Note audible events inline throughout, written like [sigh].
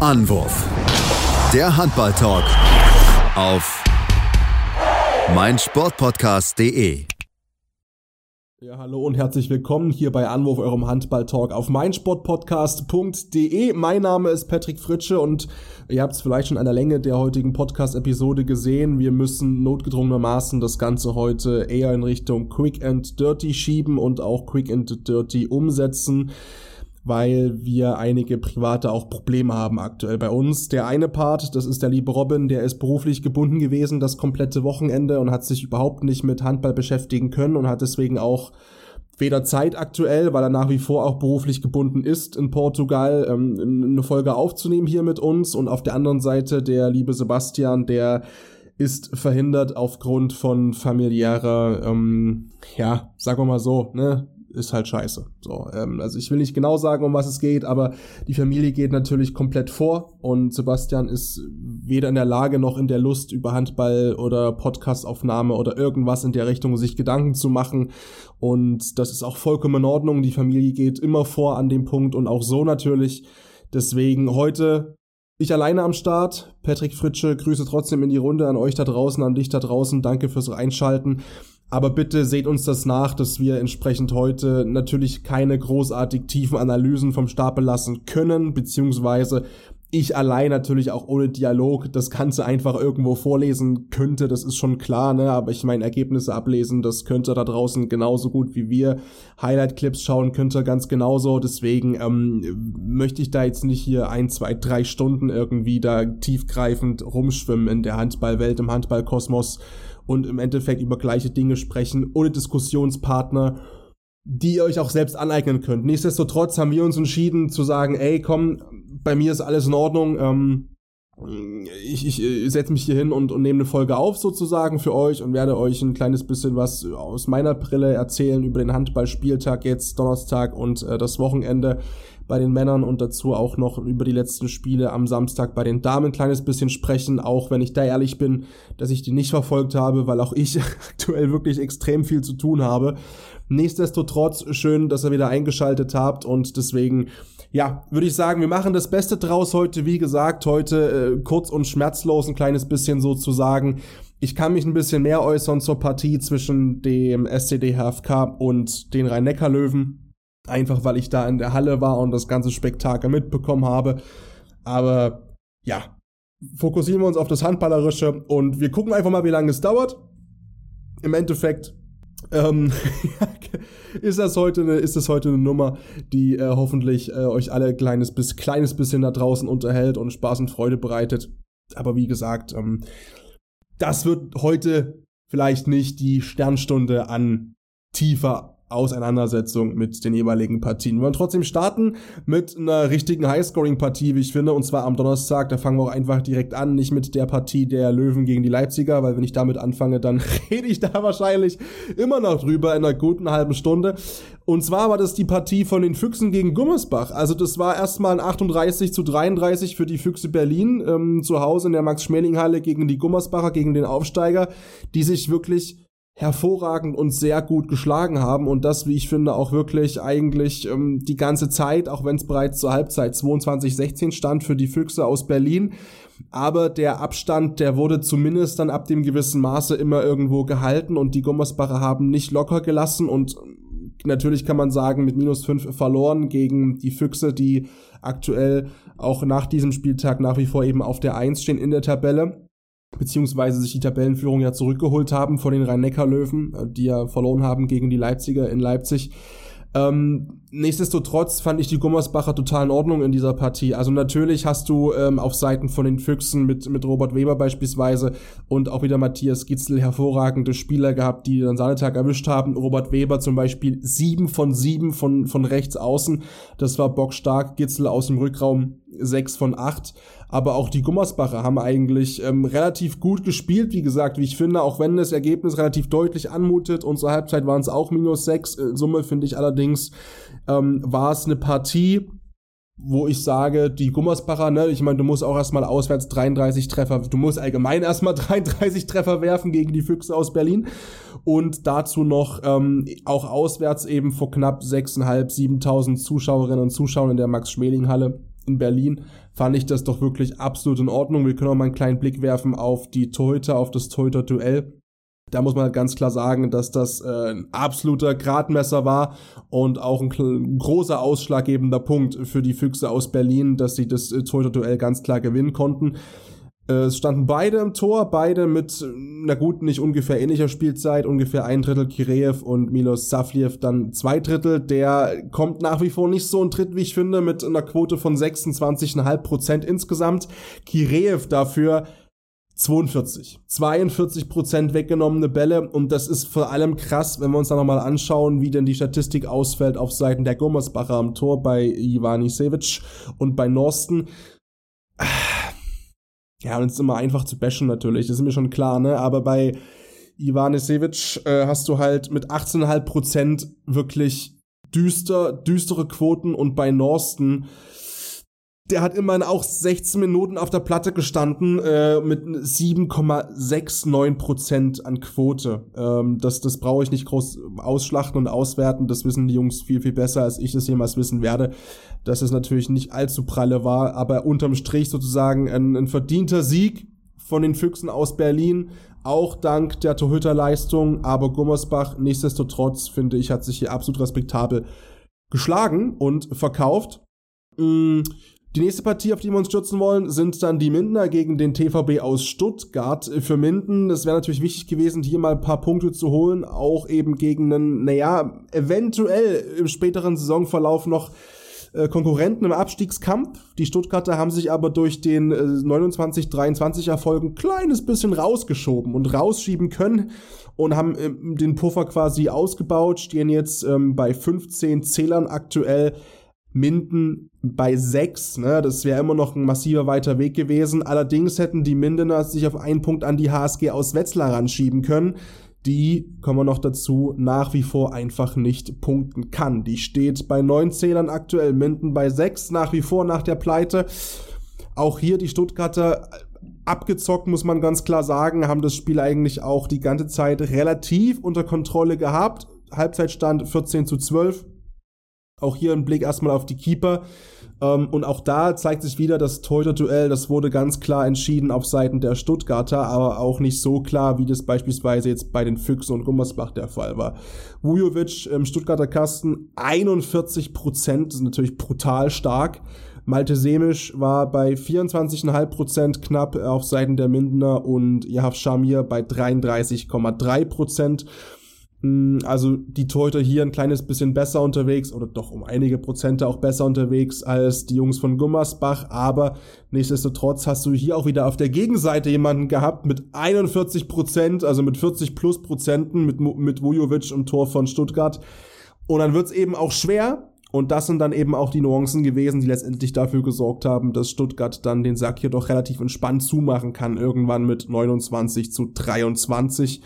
Anwurf. Der Handball-Talk auf meinsportpodcast.de. Ja, hallo und herzlich willkommen hier bei Anwurf eurem Handball-Talk auf meinsportpodcast.de. Mein Name ist Patrick Fritsche und ihr habt es vielleicht schon an der Länge der heutigen Podcast-Episode gesehen. Wir müssen notgedrungenermaßen das Ganze heute eher in Richtung Quick and Dirty schieben und auch Quick and Dirty umsetzen weil wir einige private auch Probleme haben aktuell bei uns. Der eine Part, das ist der liebe Robin, der ist beruflich gebunden gewesen das komplette Wochenende und hat sich überhaupt nicht mit Handball beschäftigen können und hat deswegen auch weder Zeit aktuell, weil er nach wie vor auch beruflich gebunden ist in Portugal, ähm, eine Folge aufzunehmen hier mit uns und auf der anderen Seite der liebe Sebastian, der ist verhindert aufgrund von familiärer, ähm, ja, sagen wir mal so, ne, ist halt scheiße. So, ähm, also ich will nicht genau sagen, um was es geht, aber die Familie geht natürlich komplett vor und Sebastian ist weder in der Lage noch in der Lust über Handball oder Podcastaufnahme oder irgendwas in der Richtung sich Gedanken zu machen und das ist auch vollkommen in Ordnung. Die Familie geht immer vor an dem Punkt und auch so natürlich. Deswegen heute ich alleine am Start. Patrick Fritsche, Grüße trotzdem in die Runde an euch da draußen, an dich da draußen. Danke fürs Einschalten. Aber bitte seht uns das nach, dass wir entsprechend heute natürlich keine großartig tiefen Analysen vom Stapel lassen können, beziehungsweise ich allein natürlich auch ohne Dialog das Ganze einfach irgendwo vorlesen könnte, das ist schon klar, ne? Aber ich meine, Ergebnisse ablesen, das könnte da draußen genauso gut wie wir. Highlight-Clips schauen könnte ganz genauso. Deswegen ähm, möchte ich da jetzt nicht hier ein, zwei, drei Stunden irgendwie da tiefgreifend rumschwimmen in der Handballwelt, im Handballkosmos und im Endeffekt über gleiche Dinge sprechen, ohne Diskussionspartner, die ihr euch auch selbst aneignen könnt. Nichtsdestotrotz haben wir uns entschieden zu sagen, ey, komm, bei mir ist alles in Ordnung, ähm, ich, ich, ich setze mich hier hin und, und nehme eine Folge auf sozusagen für euch und werde euch ein kleines bisschen was aus meiner Brille erzählen über den Handballspieltag jetzt Donnerstag und äh, das Wochenende bei den Männern und dazu auch noch über die letzten Spiele am Samstag bei den Damen ein kleines bisschen sprechen, auch wenn ich da ehrlich bin, dass ich die nicht verfolgt habe, weil auch ich [laughs] aktuell wirklich extrem viel zu tun habe. Nichtsdestotrotz schön, dass ihr wieder eingeschaltet habt und deswegen ja, würde ich sagen, wir machen das Beste draus heute. Wie gesagt, heute äh, kurz und schmerzlos ein kleines bisschen sozusagen. Ich kann mich ein bisschen mehr äußern zur Partie zwischen dem SCD HFK und den Rhein-Neckar-Löwen. Einfach weil ich da in der Halle war und das ganze Spektakel mitbekommen habe. Aber ja, fokussieren wir uns auf das Handballerische und wir gucken einfach mal, wie lange es dauert. Im Endeffekt ähm, [laughs] ist das heute eine, ist das heute eine Nummer, die äh, hoffentlich äh, euch alle kleines bis kleines bisschen da draußen unterhält und Spaß und Freude bereitet. Aber wie gesagt, ähm, das wird heute vielleicht nicht die Sternstunde an tiefer Auseinandersetzung mit den jeweiligen Partien. Wir wollen trotzdem starten mit einer richtigen Highscoring-Partie, wie ich finde, und zwar am Donnerstag. Da fangen wir auch einfach direkt an, nicht mit der Partie der Löwen gegen die Leipziger, weil wenn ich damit anfange, dann [laughs] rede ich da wahrscheinlich immer noch drüber in einer guten halben Stunde. Und zwar war das die Partie von den Füchsen gegen Gummersbach. Also das war erstmal ein 38 zu 33 für die Füchse Berlin ähm, zu Hause in der Max-Schmeling-Halle gegen die Gummersbacher, gegen den Aufsteiger, die sich wirklich hervorragend und sehr gut geschlagen haben und das, wie ich finde, auch wirklich eigentlich ähm, die ganze Zeit, auch wenn es bereits zur Halbzeit 22-16 stand für die Füchse aus Berlin. Aber der Abstand, der wurde zumindest dann ab dem gewissen Maße immer irgendwo gehalten und die Gummersbacher haben nicht locker gelassen und natürlich kann man sagen, mit minus fünf verloren gegen die Füchse, die aktuell auch nach diesem Spieltag nach wie vor eben auf der Eins stehen in der Tabelle beziehungsweise sich die Tabellenführung ja zurückgeholt haben von den Rhein-Neckar-Löwen, äh, die ja verloren haben gegen die Leipziger in Leipzig. Ähm, nichtsdestotrotz fand ich die Gummersbacher total in Ordnung in dieser Partie. Also natürlich hast du ähm, auf Seiten von den Füchsen mit, mit Robert Weber beispielsweise und auch wieder Matthias Gitzel hervorragende Spieler gehabt, die dann Sahnetag erwischt haben. Robert Weber zum Beispiel sieben von sieben von, von rechts außen. Das war bockstark. Gitzel aus dem Rückraum sechs von acht aber auch die Gummersbacher haben eigentlich ähm, relativ gut gespielt, wie gesagt, wie ich finde, auch wenn das Ergebnis relativ deutlich anmutet. Unsere Halbzeit waren es auch minus sechs. In Summe finde ich allerdings, ähm, war es eine Partie, wo ich sage, die Gummersbacher, ne, ich meine, du musst auch erstmal auswärts 33 Treffer, du musst allgemein erstmal [laughs] 33 Treffer werfen gegen die Füchse aus Berlin und dazu noch ähm, auch auswärts eben vor knapp 6.500, 7.000 Zuschauerinnen und Zuschauern in der Max-Schmeling-Halle in Berlin, fand ich das doch wirklich absolut in Ordnung. Wir können auch mal einen kleinen Blick werfen auf die Torhüter, auf das Torhüter-Duell. Da muss man halt ganz klar sagen, dass das äh, ein absoluter Gradmesser war und auch ein, ein, großer ausschlaggebender Punkt für die Füchse aus Berlin, dass sie das äh, Torhüter-Duell ganz klar gewinnen konnten. Äh, es standen beide im Tor, beide mit, na gut, nicht ungefähr ähnlicher Spielzeit, ungefähr ein Drittel Kireev und Milos Safliev dann zwei Drittel. Der kommt nach wie vor nicht so ein Tritt, wie ich finde, mit einer Quote von 26,5 Prozent insgesamt. Kireev dafür 42. 42 Prozent weggenommene Bälle und das ist vor allem krass, wenn wir uns da nochmal anschauen, wie denn die Statistik ausfällt auf Seiten der Gommersbacher am Tor bei Ivani Sevic und bei Norsten. Ja, und es ist immer einfach zu bashen natürlich, das ist mir schon klar, ne? Aber bei Ivanisevic äh, hast du halt mit 18,5% wirklich düster, düstere Quoten und bei Norsten der hat immerhin auch 16 Minuten auf der Platte gestanden äh, mit 7,69% an Quote. Ähm, das das brauche ich nicht groß ausschlachten und auswerten. Das wissen die Jungs viel, viel besser, als ich das jemals wissen werde. Dass es natürlich nicht allzu pralle war, aber unterm Strich sozusagen ein, ein verdienter Sieg von den Füchsen aus Berlin. Auch dank der Torhüterleistung, aber Gummersbach nichtsdestotrotz, finde ich, hat sich hier absolut respektabel geschlagen und verkauft. Die nächste Partie, auf die wir uns stürzen wollen, sind dann die Mindener gegen den TVB aus Stuttgart. Für Minden, das wäre natürlich wichtig gewesen, hier mal ein paar Punkte zu holen, auch eben gegen einen, naja, eventuell im späteren Saisonverlauf noch äh, Konkurrenten im Abstiegskampf. Die Stuttgarter haben sich aber durch den äh, 29-23 Erfolg ein kleines bisschen rausgeschoben und rausschieben können und haben äh, den Puffer quasi ausgebaut, stehen jetzt ähm, bei 15 Zählern aktuell Minden bei 6, ne? Das wäre immer noch ein massiver weiter Weg gewesen. Allerdings hätten die Mindener sich auf einen Punkt an die HSG aus Wetzlar ranschieben können. Die, kommen wir noch dazu, nach wie vor einfach nicht punkten kann. Die steht bei neun Zählern aktuell, Minden bei 6, nach wie vor nach der Pleite. Auch hier die Stuttgarter abgezockt, muss man ganz klar sagen, haben das Spiel eigentlich auch die ganze Zeit relativ unter Kontrolle gehabt. Halbzeitstand 14 zu 12 auch hier ein Blick erstmal auf die Keeper. Ähm, und auch da zeigt sich wieder, das Torhüter-Duell, das wurde ganz klar entschieden auf Seiten der Stuttgarter, aber auch nicht so klar, wie das beispielsweise jetzt bei den Füchsen und Gummersbach der Fall war. Vujovic im Stuttgarter Kasten 41 Prozent, ist natürlich brutal stark. Malte Semisch war bei 24,5 Prozent knapp auf Seiten der Mindener und Jahav Shamir bei 33,3 Prozent. Hm, also die Torhüter hier ein kleines bisschen besser unterwegs oder doch um einige Prozente auch besser unterwegs als die Jungs von Gummersbach, aber nichtsdestotrotz hast du hier auch wieder auf der Gegenseite jemanden gehabt mit 41 Prozent, also mit 40 plus Prozenten mit, mit Vujovic im Tor von Stuttgart. Und dann wird's eben auch schwer, und das sind dann eben auch die Nuancen gewesen, die letztendlich dafür gesorgt haben, dass Stuttgart dann den Sack hier doch relativ entspannt zumachen kann, irgendwann mit 29 zu 23.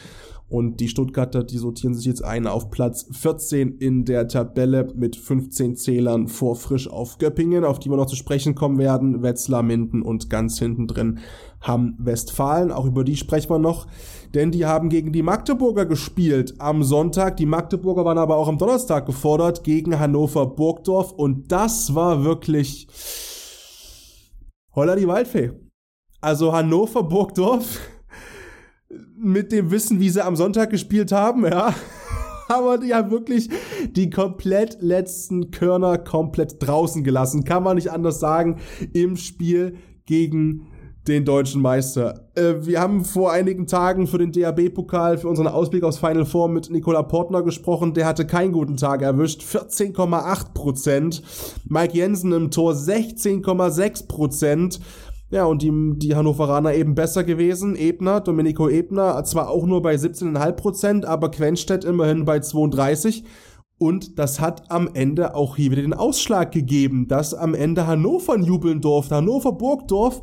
Und die Stuttgarter, die sortieren sich jetzt ein auf Platz 14 in der Tabelle mit 15 Zählern vor frisch auf Göppingen, auf die wir noch zu sprechen kommen werden. Wetzlar, Minden und ganz hinten drin haben Westfalen. Auch über die sprechen wir noch, denn die haben gegen die Magdeburger gespielt am Sonntag. Die Magdeburger waren aber auch am Donnerstag gefordert gegen Hannover Burgdorf und das war wirklich Holla die Waldfee. Also Hannover Burgdorf mit dem Wissen, wie sie am Sonntag gespielt haben, ja. [laughs] Aber die haben wirklich die komplett letzten Körner komplett draußen gelassen. Kann man nicht anders sagen. Im Spiel gegen den deutschen Meister. Äh, wir haben vor einigen Tagen für den DAB-Pokal, für unseren Ausblick aufs Final Four mit Nikola Portner gesprochen. Der hatte keinen guten Tag erwischt. 14,8 Prozent. Mike Jensen im Tor 16,6 Prozent. Ja, und die, die Hannoveraner eben besser gewesen. Ebner, Domenico Ebner, zwar auch nur bei 17,5%, aber Quenstedt immerhin bei 32%. Und das hat am Ende auch hier wieder den Ausschlag gegeben, dass am Ende Hannover jubeln durfte. Hannover Burgdorf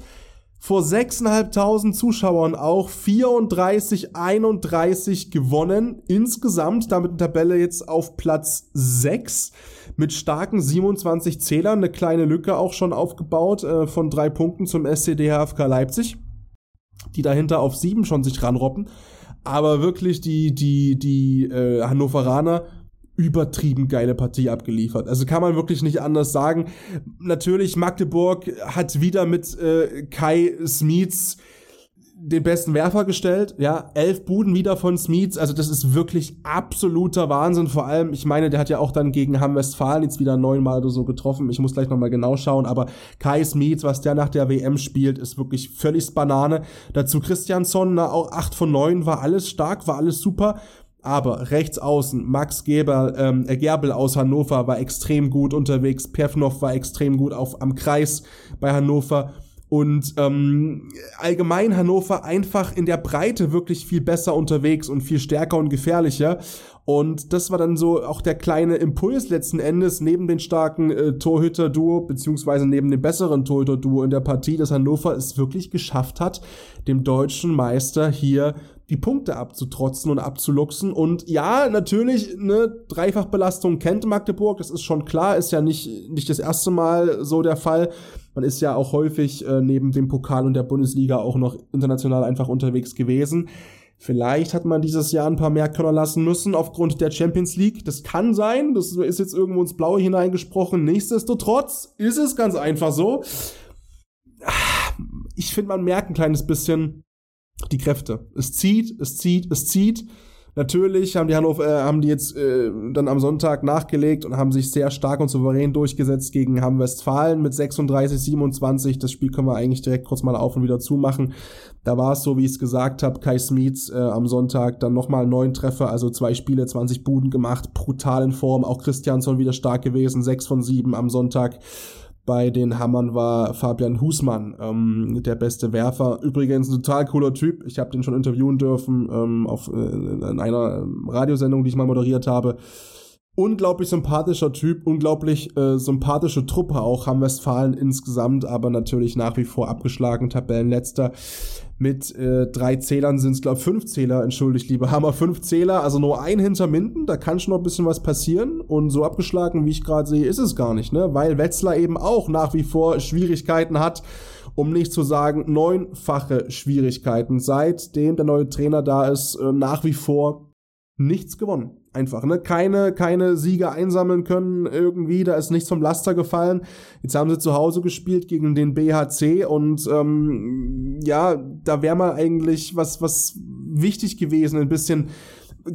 vor 6.500 Zuschauern auch 34, 31 gewonnen. Insgesamt damit die Tabelle jetzt auf Platz 6 mit starken 27 Zählern. Eine kleine Lücke auch schon aufgebaut äh, von drei Punkten zum SCD HFK Leipzig, die dahinter auf sieben schon sich ranroppen. Aber wirklich die, die, die äh, Hannoveraner übertrieben geile Partie abgeliefert. Also kann man wirklich nicht anders sagen. Natürlich, Magdeburg hat wieder mit äh, Kai Smits den besten Werfer gestellt, ja, elf Buden wieder von Smits, also das ist wirklich absoluter Wahnsinn, vor allem, ich meine, der hat ja auch dann gegen Hamm Westfalen jetzt wieder neunmal oder so getroffen, ich muss gleich nochmal genau schauen, aber Kai Smits, was der nach der WM spielt, ist wirklich völlig Banane, dazu Christiansson, na, auch acht von neun, war alles stark, war alles super, aber rechts außen, Max Geber, ähm, äh, Gerbel aus Hannover war extrem gut unterwegs, Pevnov war extrem gut auf, am Kreis bei Hannover, und ähm, allgemein Hannover einfach in der Breite wirklich viel besser unterwegs und viel stärker und gefährlicher. Und das war dann so auch der kleine Impuls letzten Endes neben den starken äh, Torhüter-Duo, beziehungsweise neben dem besseren Torhüter-Duo in der Partie, dass Hannover es wirklich geschafft hat, dem deutschen Meister hier die Punkte abzutrotzen und abzuluxen. Und ja, natürlich, eine Dreifachbelastung kennt Magdeburg, das ist schon klar, ist ja nicht, nicht das erste Mal so der Fall. Man ist ja auch häufig äh, neben dem Pokal und der Bundesliga auch noch international einfach unterwegs gewesen. Vielleicht hat man dieses Jahr ein paar mehr Körner lassen müssen aufgrund der Champions League. Das kann sein. Das ist jetzt irgendwo ins Blaue hineingesprochen. Nichtsdestotrotz ist es ganz einfach so. Ich finde, man merkt ein kleines bisschen die Kräfte. Es zieht, es zieht, es zieht. Natürlich haben die Hannover, äh, haben die jetzt äh, dann am Sonntag nachgelegt und haben sich sehr stark und souverän durchgesetzt gegen Hamm Westfalen mit 36, 27. Das Spiel können wir eigentlich direkt kurz mal auf und wieder zumachen. Da war es so, wie ich es gesagt habe, Kai Smits äh, am Sonntag dann nochmal neun Treffer, also zwei Spiele, 20 Buden gemacht, brutal in Form. Auch Christiansson wieder stark gewesen, sechs von sieben am Sonntag. Bei den Hammern war Fabian Husmann ähm, der beste Werfer. Übrigens ein total cooler Typ. Ich habe den schon interviewen dürfen ähm, auf äh, in einer ähm, Radiosendung, die ich mal moderiert habe. Unglaublich sympathischer Typ, unglaublich äh, sympathische Truppe auch, Hamm Westfalen insgesamt, aber natürlich nach wie vor abgeschlagen, Tabellenletzter. Mit äh, drei Zählern sind es, glaube ich, fünf Zähler, entschuldigt, liebe Hammer, fünf Zähler, also nur ein hinter Minden, da kann schon noch ein bisschen was passieren. Und so abgeschlagen, wie ich gerade sehe, ist es gar nicht, ne? Weil Wetzlar eben auch nach wie vor Schwierigkeiten hat, um nicht zu sagen neunfache Schwierigkeiten. Seitdem der neue Trainer da ist, äh, nach wie vor nichts gewonnen einfach, ne? Keine, keine Siege einsammeln können irgendwie, da ist nichts vom Laster gefallen. Jetzt haben sie zu Hause gespielt gegen den BHC und ähm, ja, da wäre mal eigentlich was, was wichtig gewesen, ein bisschen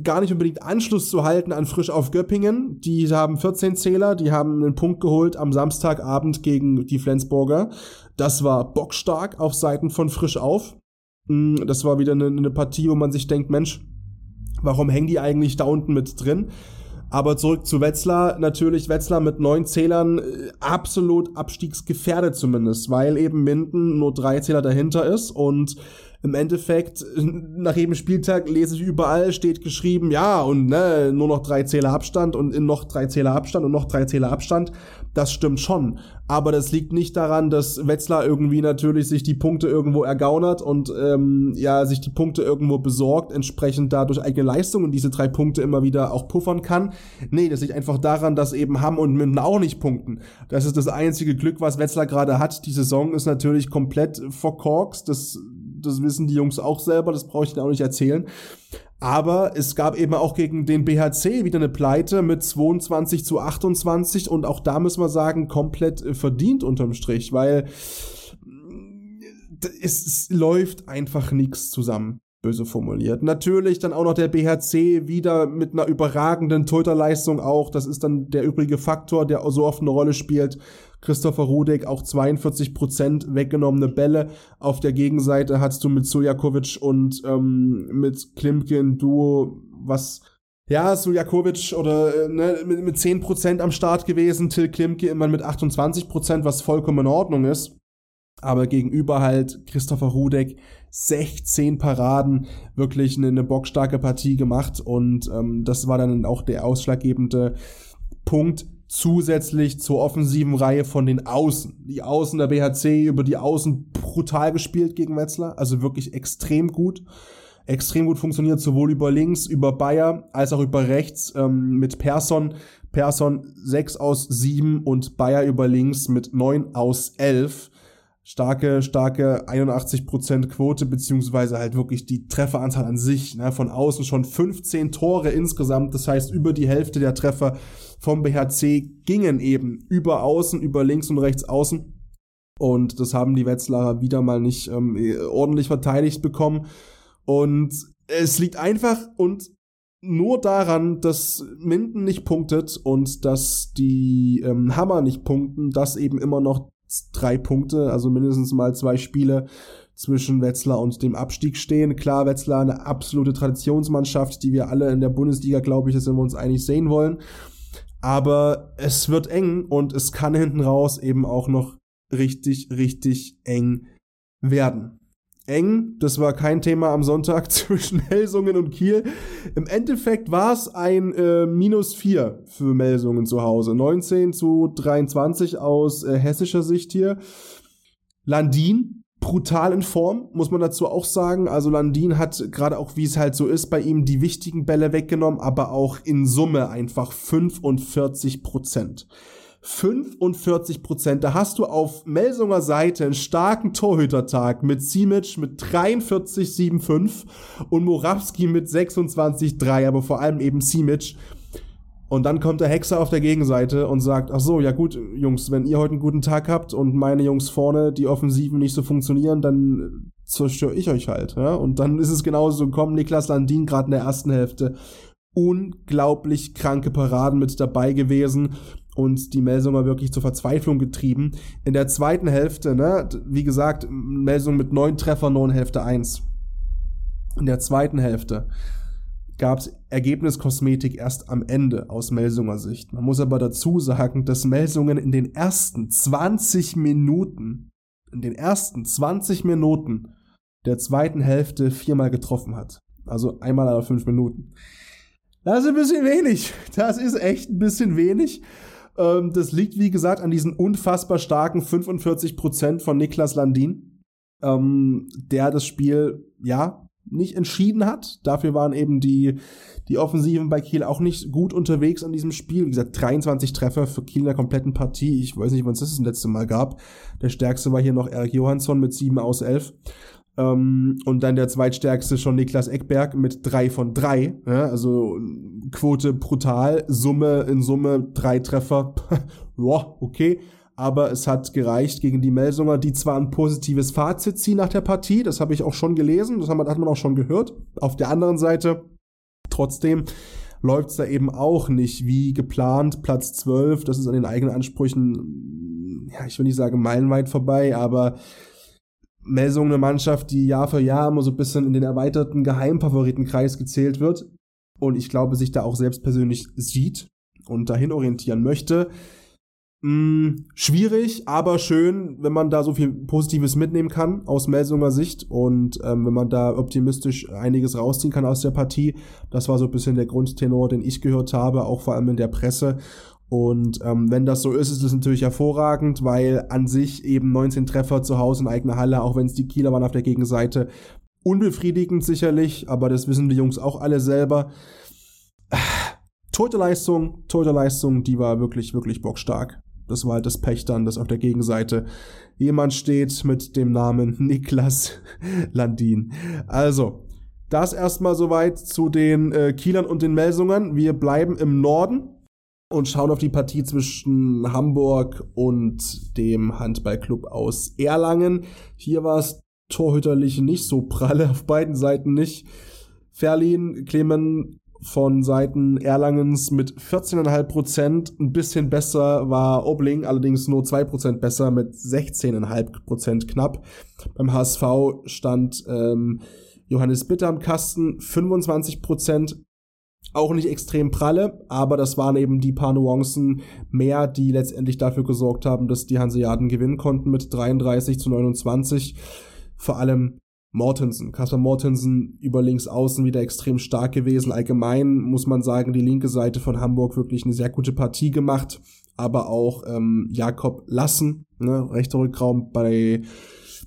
gar nicht unbedingt Anschluss zu halten an Frisch auf Göppingen. Die haben 14 Zähler, die haben einen Punkt geholt am Samstagabend gegen die Flensburger. Das war bockstark auf Seiten von Frisch auf. Mm, das war wieder eine, eine Partie, wo man sich denkt, Mensch, Warum hängen die eigentlich da unten mit drin? Aber zurück zu Wetzlar. Natürlich Wetzlar mit neun Zählern äh, absolut abstiegsgefährdet zumindest, weil eben Minden nur drei Zähler dahinter ist und im Endeffekt, nach jedem Spieltag lese ich überall, steht geschrieben, ja, und ne, nur noch drei Zähler Abstand und in noch drei Zähler Abstand und noch drei Zähler Abstand. Das stimmt schon. Aber das liegt nicht daran, dass Wetzlar irgendwie natürlich sich die Punkte irgendwo ergaunert und ähm, ja, sich die Punkte irgendwo besorgt, entsprechend dadurch eigene Leistungen diese drei Punkte immer wieder auch puffern kann. Nee, das liegt einfach daran, dass eben Hamm und Minden auch nicht punkten. Das ist das einzige Glück, was Wetzlar gerade hat. Die Saison ist natürlich komplett verkorkst. Das das wissen die Jungs auch selber, das brauche ich ihnen auch nicht erzählen. Aber es gab eben auch gegen den BHC wieder eine Pleite mit 22 zu 28 und auch da müssen wir sagen, komplett äh, verdient unterm Strich, weil es, es läuft einfach nichts zusammen böse formuliert. Natürlich dann auch noch der BHC wieder mit einer überragenden Torhüterleistung auch. Das ist dann der übrige Faktor, der so oft eine Rolle spielt. Christopher Rudek auch 42 Prozent weggenommene Bälle. Auf der Gegenseite hast du mit Sojakovic und ähm, mit Klimke ein Duo, was ja, Sujakovic oder äh, ne, mit, mit 10% am Start gewesen, Till Klimke immer mit 28%, was vollkommen in Ordnung ist. Aber gegenüber halt Christopher Rudek 16 Paraden, wirklich eine, eine bockstarke Partie gemacht und ähm, das war dann auch der ausschlaggebende Punkt zusätzlich zur offensiven Reihe von den Außen. Die Außen der BHC über die Außen brutal gespielt gegen Wetzlar, also wirklich extrem gut. Extrem gut funktioniert, sowohl über links, über Bayer, als auch über rechts ähm, mit Persson. Persson 6 aus 7 und Bayer über links mit 9 aus 11 starke, starke 81% Quote, beziehungsweise halt wirklich die Trefferanzahl an sich, ne, von außen schon 15 Tore insgesamt, das heißt über die Hälfte der Treffer vom BHC gingen eben über außen, über links und rechts außen. Und das haben die Wetzlarer wieder mal nicht ähm, ordentlich verteidigt bekommen. Und es liegt einfach und nur daran, dass Minden nicht punktet und dass die ähm, Hammer nicht punkten, dass eben immer noch drei Punkte, also mindestens mal zwei Spiele zwischen Wetzlar und dem Abstieg stehen. Klar, Wetzlar eine absolute Traditionsmannschaft, die wir alle in der Bundesliga, glaube ich, das sind wir uns einig sehen wollen. Aber es wird eng und es kann hinten raus eben auch noch richtig, richtig eng werden eng. Das war kein Thema am Sonntag [laughs] zwischen Melsungen und Kiel. Im Endeffekt war es ein äh, Minus 4 für Melsungen zu Hause. 19 zu 23 aus äh, hessischer Sicht hier. Landin, brutal in Form, muss man dazu auch sagen. Also Landin hat gerade auch, wie es halt so ist, bei ihm die wichtigen Bälle weggenommen, aber auch in Summe einfach 45 Prozent. 45 Prozent. Da hast du auf Melsunger Seite einen starken Torhütertag mit Simic mit 43,75 und Morawski mit 26,3, aber vor allem eben Simic. Und dann kommt der Hexer auf der Gegenseite und sagt, ach so, ja gut, Jungs, wenn ihr heute einen guten Tag habt und meine Jungs vorne, die Offensiven nicht so funktionieren, dann zerstöre ich euch halt. Ja? Und dann ist es genauso gekommen, Niklas Landin gerade in der ersten Hälfte. Unglaublich kranke Paraden mit dabei gewesen und die Melsunger wirklich zur Verzweiflung getrieben. In der zweiten Hälfte, ne, wie gesagt, Melsung mit neun Treffern, neun Hälfte eins. In der zweiten Hälfte gab es Ergebniskosmetik erst am Ende aus Melsunger Sicht. Man muss aber dazu sagen, dass Melsungen in den ersten 20 Minuten, in den ersten 20 Minuten der zweiten Hälfte viermal getroffen hat. Also einmal alle fünf Minuten. Das ist ein bisschen wenig. Das ist echt ein bisschen wenig. Ähm, das liegt, wie gesagt, an diesen unfassbar starken 45% von Niklas Landin, ähm, der das Spiel, ja, nicht entschieden hat. Dafür waren eben die, die Offensiven bei Kiel auch nicht gut unterwegs an diesem Spiel. Wie gesagt, 23 Treffer für Kiel in der kompletten Partie. Ich weiß nicht, wann es das das letzte Mal gab. Der stärkste war hier noch Erik Johansson mit 7 aus 11. Ähm, und dann der zweitstärkste schon Niklas Eckberg mit drei von drei. Ja, also Quote brutal, Summe in Summe drei Treffer. [laughs] ja, okay. Aber es hat gereicht gegen die Melsunger, die zwar ein positives Fazit ziehen nach der Partie, das habe ich auch schon gelesen, das hat man, hat man auch schon gehört. Auf der anderen Seite, trotzdem läuft es da eben auch nicht wie geplant. Platz 12, das ist an den eigenen Ansprüchen, ja, ich will nicht sagen meilenweit vorbei, aber Melsung eine Mannschaft, die Jahr für Jahr immer so ein bisschen in den erweiterten Geheimfavoritenkreis gezählt wird und ich glaube, sich da auch selbst persönlich sieht und dahin orientieren möchte. Hm, schwierig, aber schön, wenn man da so viel Positives mitnehmen kann aus Melsunger Sicht und ähm, wenn man da optimistisch einiges rausziehen kann aus der Partie. Das war so ein bisschen der Grundtenor, den ich gehört habe, auch vor allem in der Presse. Und ähm, wenn das so ist, ist es natürlich hervorragend, weil an sich eben 19 Treffer zu Hause in eigener Halle, auch wenn es die Kieler waren auf der Gegenseite, unbefriedigend sicherlich, aber das wissen die Jungs auch alle selber. [sighs] Tote Leistung, tote Leistung, die war wirklich, wirklich bockstark. Das war halt das Pech dann, dass auf der Gegenseite jemand steht mit dem Namen [laughs] Niklas Landin. Also, das erstmal soweit zu den äh, Kielern und den Melsungern. Wir bleiben im Norden und schauen auf die Partie zwischen Hamburg und dem Handballclub aus Erlangen. Hier war es torhüterlich nicht so pralle, auf beiden Seiten nicht. Ferlin, Clemen von Seiten Erlangens mit 14,5 Prozent. Ein bisschen besser war Obling, allerdings nur 2 Prozent besser mit 16,5 Prozent knapp. Beim HSV stand ähm, Johannes Bitter am Kasten, 25 Prozent auch nicht extrem pralle, aber das waren eben die paar Nuancen mehr, die letztendlich dafür gesorgt haben, dass die Hanseaten gewinnen konnten mit 33 zu 29. Vor allem Mortensen. Kasper Mortensen über links außen wieder extrem stark gewesen. Allgemein muss man sagen, die linke Seite von Hamburg wirklich eine sehr gute Partie gemacht. Aber auch ähm, Jakob Lassen, ne, rechter Rückraum bei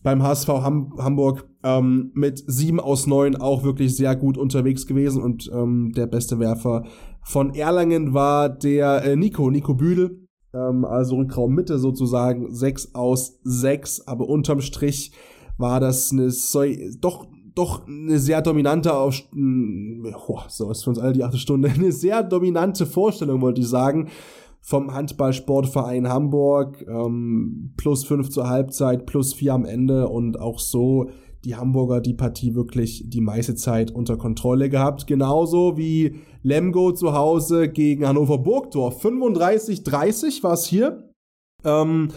beim HSV Ham Hamburg ähm, mit sieben aus neun auch wirklich sehr gut unterwegs gewesen. Und ähm, der beste Werfer von Erlangen war der äh, Nico, Nico Büdel. Ähm, also Rückraummitte sozusagen 6 aus 6, aber unterm Strich war das eine doch doch eine sehr dominante auf oh, so ist für uns alle die achte Stunde [laughs] eine sehr dominante Vorstellung wollte ich sagen vom Handballsportverein Hamburg. Ähm, plus fünf zur Halbzeit plus vier am Ende und auch so die Hamburger die Partie wirklich die meiste Zeit unter Kontrolle gehabt. Genauso wie Lemgo zu Hause gegen Hannover Burgdorf. 35-30 war es hier. Ähm,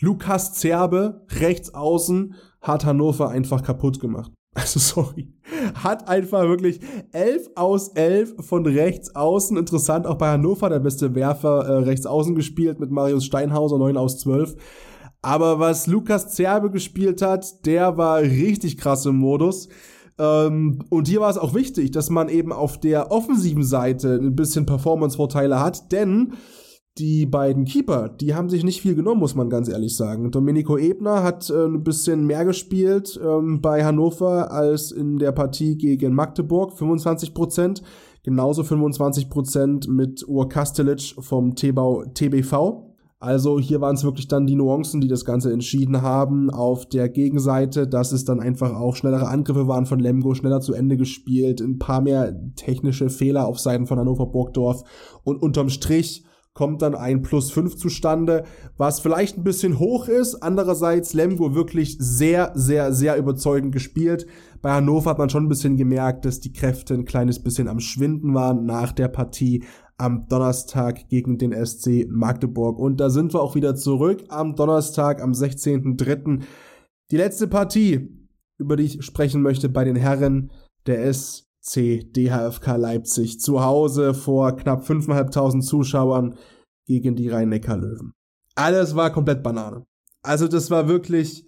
Lukas Zerbe, rechts außen, hat Hannover einfach kaputt gemacht. [laughs] Also sorry. Hat einfach wirklich 11 aus 11 von rechts außen. Interessant, auch bei Hannover der beste Werfer äh, rechts außen gespielt mit Marius Steinhauser 9 aus 12. Aber was Lukas Zerbe gespielt hat, der war richtig krass im Modus. Ähm, und hier war es auch wichtig, dass man eben auf der offensiven Seite ein bisschen Performance-Vorteile hat, denn die beiden Keeper, die haben sich nicht viel genommen, muss man ganz ehrlich sagen. Domenico Ebner hat äh, ein bisschen mehr gespielt ähm, bei Hannover als in der Partie gegen Magdeburg, 25 Prozent. Genauso 25 Prozent mit Ur Kastelic vom TBV. Also hier waren es wirklich dann die Nuancen, die das Ganze entschieden haben. Auf der Gegenseite, dass es dann einfach auch schnellere Angriffe waren von Lemgo, schneller zu Ende gespielt, ein paar mehr technische Fehler auf Seiten von Hannover Burgdorf und unterm Strich kommt dann ein Plus 5 zustande, was vielleicht ein bisschen hoch ist. Andererseits Lemgo wirklich sehr, sehr, sehr überzeugend gespielt. Bei Hannover hat man schon ein bisschen gemerkt, dass die Kräfte ein kleines bisschen am Schwinden waren nach der Partie am Donnerstag gegen den SC Magdeburg. Und da sind wir auch wieder zurück am Donnerstag, am 16.03. Die letzte Partie, über die ich sprechen möchte bei den Herren, der SC DHFK Leipzig. Zu Hause vor knapp 5.500 Zuschauern gegen die Rhein-Neckar-Löwen. Alles war komplett Banane. Also das war wirklich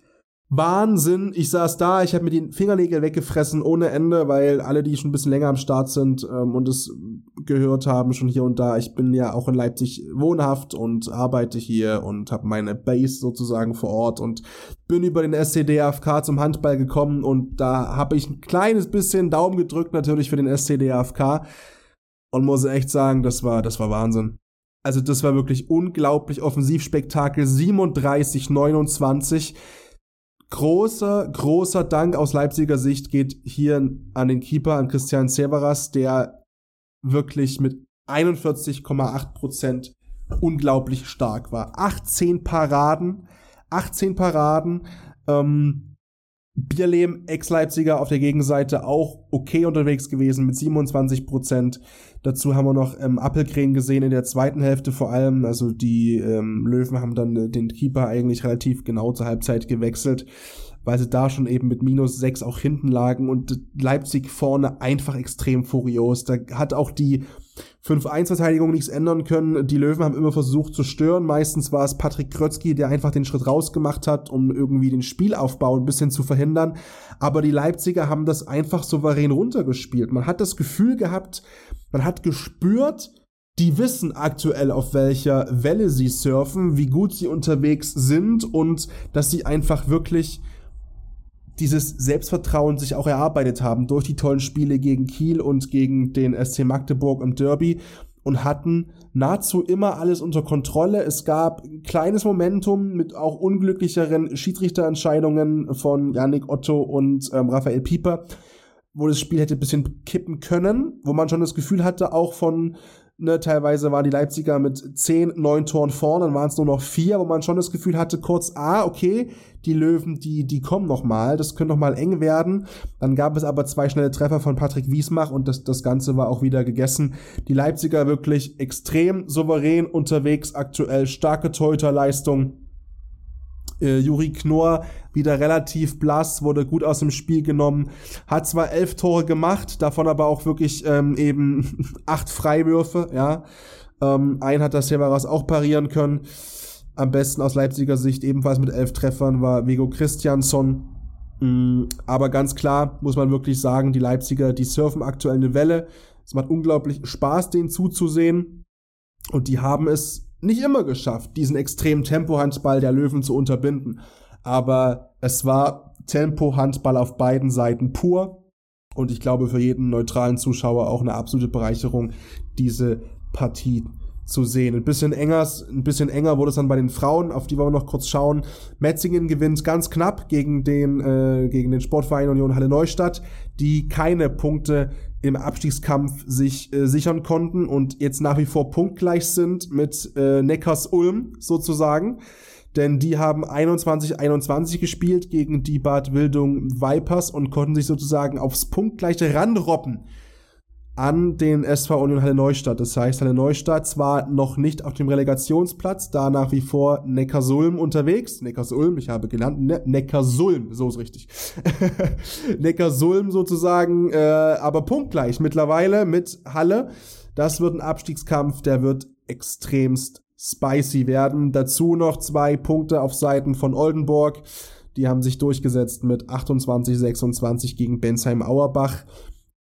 Wahnsinn. Ich saß da, ich habe mir die Fingernägel weggefressen ohne Ende, weil alle, die schon ein bisschen länger am Start sind ähm, und es gehört haben, schon hier und da. Ich bin ja auch in Leipzig wohnhaft und arbeite hier und habe meine Base sozusagen vor Ort und bin über den SCDFK zum Handball gekommen und da habe ich ein kleines bisschen Daumen gedrückt natürlich für den SCDFK und muss echt sagen, das war das war Wahnsinn. Also das war wirklich unglaublich Offensivspektakel 37 29 großer, großer Dank aus Leipziger Sicht geht hier an den Keeper, an Christian Severas, der wirklich mit 41,8 Prozent unglaublich stark war. 18 Paraden, 18 Paraden, ähm, Bierlehm, Ex-Leipziger auf der Gegenseite auch okay unterwegs gewesen mit 27 Prozent. Dazu haben wir noch ähm, Appelkrähen gesehen in der zweiten Hälfte vor allem. Also die ähm, Löwen haben dann äh, den Keeper eigentlich relativ genau zur Halbzeit gewechselt, weil sie da schon eben mit minus sechs auch hinten lagen und Leipzig vorne einfach extrem furios. Da hat auch die 5-1-Verteidigung nichts ändern können. Die Löwen haben immer versucht zu stören. Meistens war es Patrick Krötzky, der einfach den Schritt rausgemacht hat, um irgendwie den Spielaufbau ein bisschen zu verhindern. Aber die Leipziger haben das einfach souverän runtergespielt. Man hat das Gefühl gehabt, man hat gespürt, die wissen aktuell, auf welcher Welle sie surfen, wie gut sie unterwegs sind und dass sie einfach wirklich dieses Selbstvertrauen sich auch erarbeitet haben durch die tollen Spiele gegen Kiel und gegen den SC Magdeburg im Derby und hatten nahezu immer alles unter Kontrolle. Es gab ein kleines Momentum mit auch unglücklicheren Schiedsrichterentscheidungen von Yannick Otto und ähm, Raphael Pieper, wo das Spiel hätte ein bisschen kippen können, wo man schon das Gefühl hatte, auch von Ne, teilweise waren die Leipziger mit 10, 9 Toren vorne, dann waren es nur noch vier, wo man schon das Gefühl hatte, kurz, ah, okay, die Löwen, die, die kommen noch mal, das könnte noch mal eng werden. Dann gab es aber zwei schnelle Treffer von Patrick Wiesmach und das, das Ganze war auch wieder gegessen. Die Leipziger wirklich extrem souverän unterwegs, aktuell starke Torhüterleistung äh, Juri Knorr wieder relativ blass, wurde gut aus dem Spiel genommen, hat zwar elf Tore gemacht, davon aber auch wirklich ähm, eben [laughs] acht Freiwürfe, ja. Ähm, ein hat das Severas auch parieren können. Am besten aus Leipziger Sicht ebenfalls mit elf Treffern war Vego Christiansson. Mm, aber ganz klar muss man wirklich sagen, die Leipziger, die surfen aktuell eine Welle. Es macht unglaublich Spaß, denen zuzusehen. Und die haben es nicht immer geschafft, diesen extremen Tempo-Handball der Löwen zu unterbinden. Aber es war Tempo-Handball auf beiden Seiten pur. Und ich glaube, für jeden neutralen Zuschauer auch eine absolute Bereicherung, diese Partie zu sehen. Ein bisschen enger, ein bisschen enger wurde es dann bei den Frauen, auf die wollen wir noch kurz schauen. Metzingen gewinnt ganz knapp gegen den, äh, gegen den Sportverein Union Halle Neustadt, die keine Punkte im Abstiegskampf sich äh, sichern konnten und jetzt nach wie vor punktgleich sind mit äh, Neckars Ulm sozusagen. Denn die haben 21-21 gespielt gegen die Bad Wildung Vipers und konnten sich sozusagen aufs punktgleiche ranrobben an den SV Union Halle Neustadt. Das heißt, Halle Neustadt zwar noch nicht auf dem Relegationsplatz, da nach wie vor Neckarsulm unterwegs. Neckarsulm, ich habe genannt, ne Neckarsulm, so ist richtig. [laughs] Neckarsulm sozusagen, äh, aber punktgleich mittlerweile mit Halle. Das wird ein Abstiegskampf, der wird extremst spicy werden. Dazu noch zwei Punkte auf Seiten von Oldenburg. Die haben sich durchgesetzt mit 28-26 gegen Bensheim Auerbach.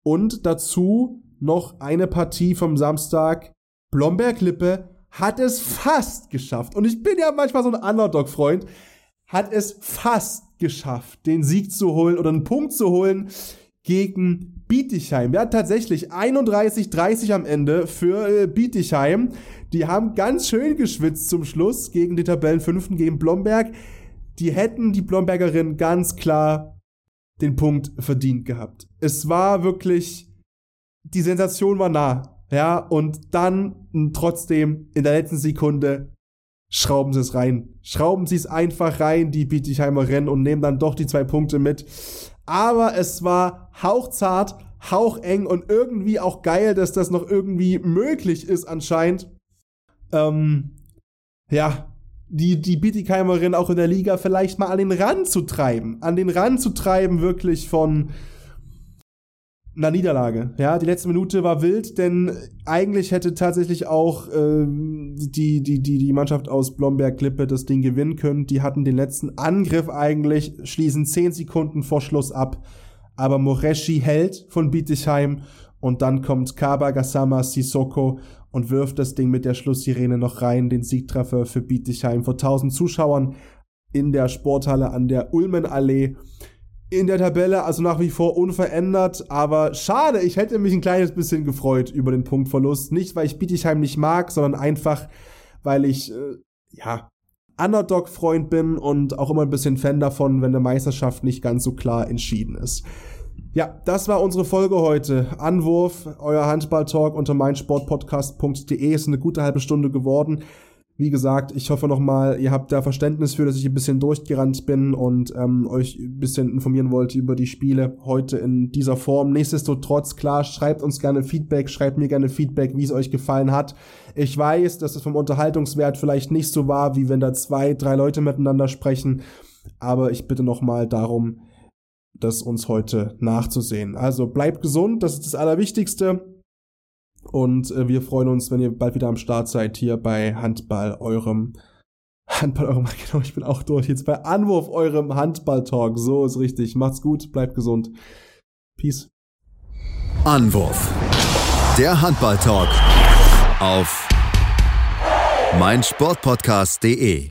Und dazu noch eine Partie vom Samstag. Blomberg-Lippe hat es fast geschafft. Und ich bin ja manchmal so ein Underdog-Freund. Hat es fast geschafft, den Sieg zu holen oder einen Punkt zu holen gegen Bietigheim. Ja, tatsächlich 31-30 am Ende für äh, Bietigheim. Die haben ganz schön geschwitzt zum Schluss gegen die Tabellenfünften, gegen Blomberg. Die hätten die Blombergerin ganz klar den Punkt verdient gehabt. Es war wirklich, die Sensation war nah. Ja, und dann trotzdem in der letzten Sekunde schrauben sie es rein. Schrauben sie es einfach rein, die Bietigheimer Rennen und nehmen dann doch die zwei Punkte mit. Aber es war hauchzart, haucheng und irgendwie auch geil, dass das noch irgendwie möglich ist anscheinend. Ähm, ja, die, die Bietigheimerin auch in der Liga vielleicht mal an den Rand zu treiben. An den Rand zu treiben, wirklich von einer Niederlage. Ja, die letzte Minute war wild, denn eigentlich hätte tatsächlich auch äh, die, die, die, die Mannschaft aus Blomberg-Klippe das Ding gewinnen können. Die hatten den letzten Angriff eigentlich, schließen zehn Sekunden vor Schluss ab. Aber Moreschi hält von Bietigheim und dann kommt Kaba Gassama Sissoko und wirft das Ding mit der Schlusssirene noch rein, den Siegtreffer für Bietigheim vor 1000 Zuschauern in der Sporthalle an der Ulmenallee. In der Tabelle also nach wie vor unverändert, aber schade, ich hätte mich ein kleines bisschen gefreut über den Punktverlust. Nicht, weil ich Bietigheim nicht mag, sondern einfach, weil ich, äh, ja, Underdog-Freund bin und auch immer ein bisschen Fan davon, wenn eine Meisterschaft nicht ganz so klar entschieden ist. Ja, das war unsere Folge heute. Anwurf, euer Handball-Talk unter meinsportpodcast.de ist eine gute halbe Stunde geworden. Wie gesagt, ich hoffe nochmal, ihr habt da Verständnis für, dass ich ein bisschen durchgerannt bin und ähm, euch ein bisschen informieren wollte über die Spiele heute in dieser Form. Nichtsdestotrotz, klar, schreibt uns gerne Feedback, schreibt mir gerne Feedback, wie es euch gefallen hat. Ich weiß, dass es vom Unterhaltungswert vielleicht nicht so war, wie wenn da zwei, drei Leute miteinander sprechen. Aber ich bitte nochmal darum, das uns heute nachzusehen. Also bleibt gesund, das ist das Allerwichtigste. Und äh, wir freuen uns, wenn ihr bald wieder am Start seid hier bei Handball eurem [laughs] Handball eurem, [laughs] genau, ich bin auch durch. Jetzt bei Anwurf eurem Handball-Talk. So ist richtig. Macht's gut, bleibt gesund. Peace. Anwurf. Der Handball-Talk auf meinsportpodcast.de.